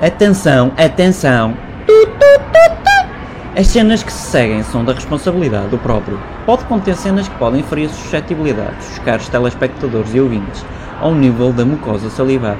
Atenção, atenção! As cenas que se seguem são da responsabilidade do próprio. Pode conter cenas que podem ferir a suscetibilidade dos caros telespectadores e ouvintes ao nível da mucosa salivar.